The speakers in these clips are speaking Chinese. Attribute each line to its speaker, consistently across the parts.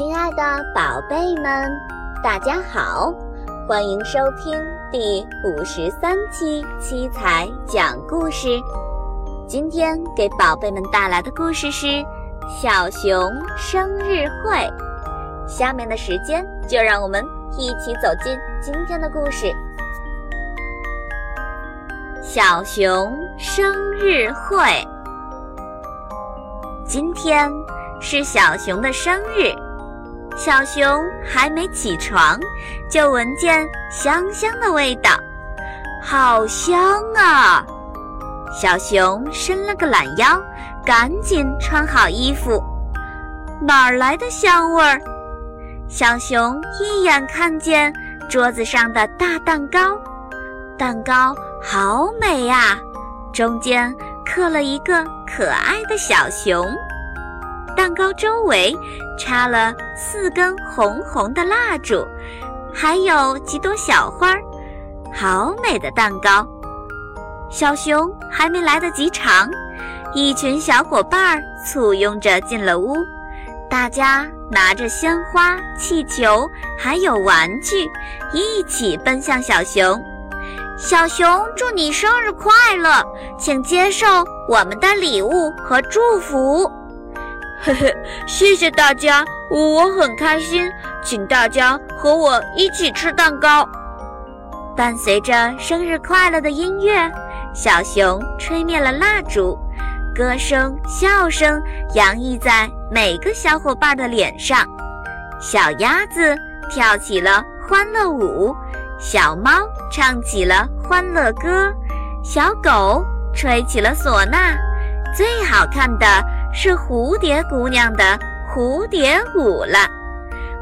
Speaker 1: 亲爱的宝贝们，大家好，欢迎收听第五十三期七彩讲故事。今天给宝贝们带来的故事是《小熊生日会》。下面的时间，就让我们一起走进今天的故事《小熊生日会》。今天是小熊的生日。小熊还没起床，就闻见香香的味道，好香啊！小熊伸了个懒腰，赶紧穿好衣服。哪儿来的香味儿？小熊一眼看见桌子上的大蛋糕，蛋糕好美呀，中间刻了一个可爱的小熊。蛋糕周围插了四根红红的蜡烛，还有几朵小花儿，好美的蛋糕！小熊还没来得及尝，一群小伙伴簇拥着进了屋，大家拿着鲜花、气球还有玩具，一起奔向小熊。小熊，祝你生日快乐！请接受我们的礼物和祝福。
Speaker 2: 嘿嘿，谢谢大家，我很开心，请大家和我一起吃蛋糕。
Speaker 1: 伴随着生日快乐的音乐，小熊吹灭了蜡烛，歌声、笑声洋溢在每个小伙伴的脸上。小鸭子跳起了欢乐舞，小猫唱起了欢乐歌，小狗吹起了唢呐，最好看的。是蝴蝶姑娘的蝴蝶舞了，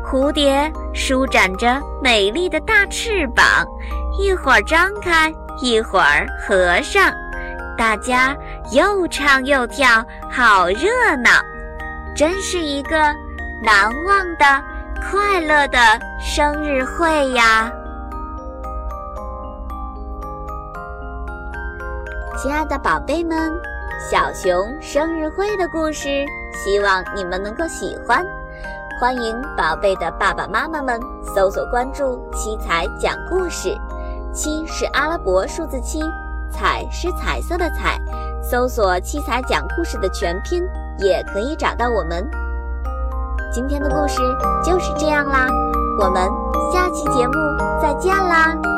Speaker 1: 蝴蝶舒展着美丽的大翅膀，一会儿张开，一会儿合上，大家又唱又跳，好热闹，真是一个难忘的快乐的生日会呀！亲爱的宝贝们。小熊生日会的故事，希望你们能够喜欢。欢迎宝贝的爸爸妈妈们搜索关注“七彩讲故事”，七是阿拉伯数字七，彩是彩色的彩。搜索“七彩讲故事”的全拼，也可以找到我们。今天的故事就是这样啦，我们下期节目再见啦！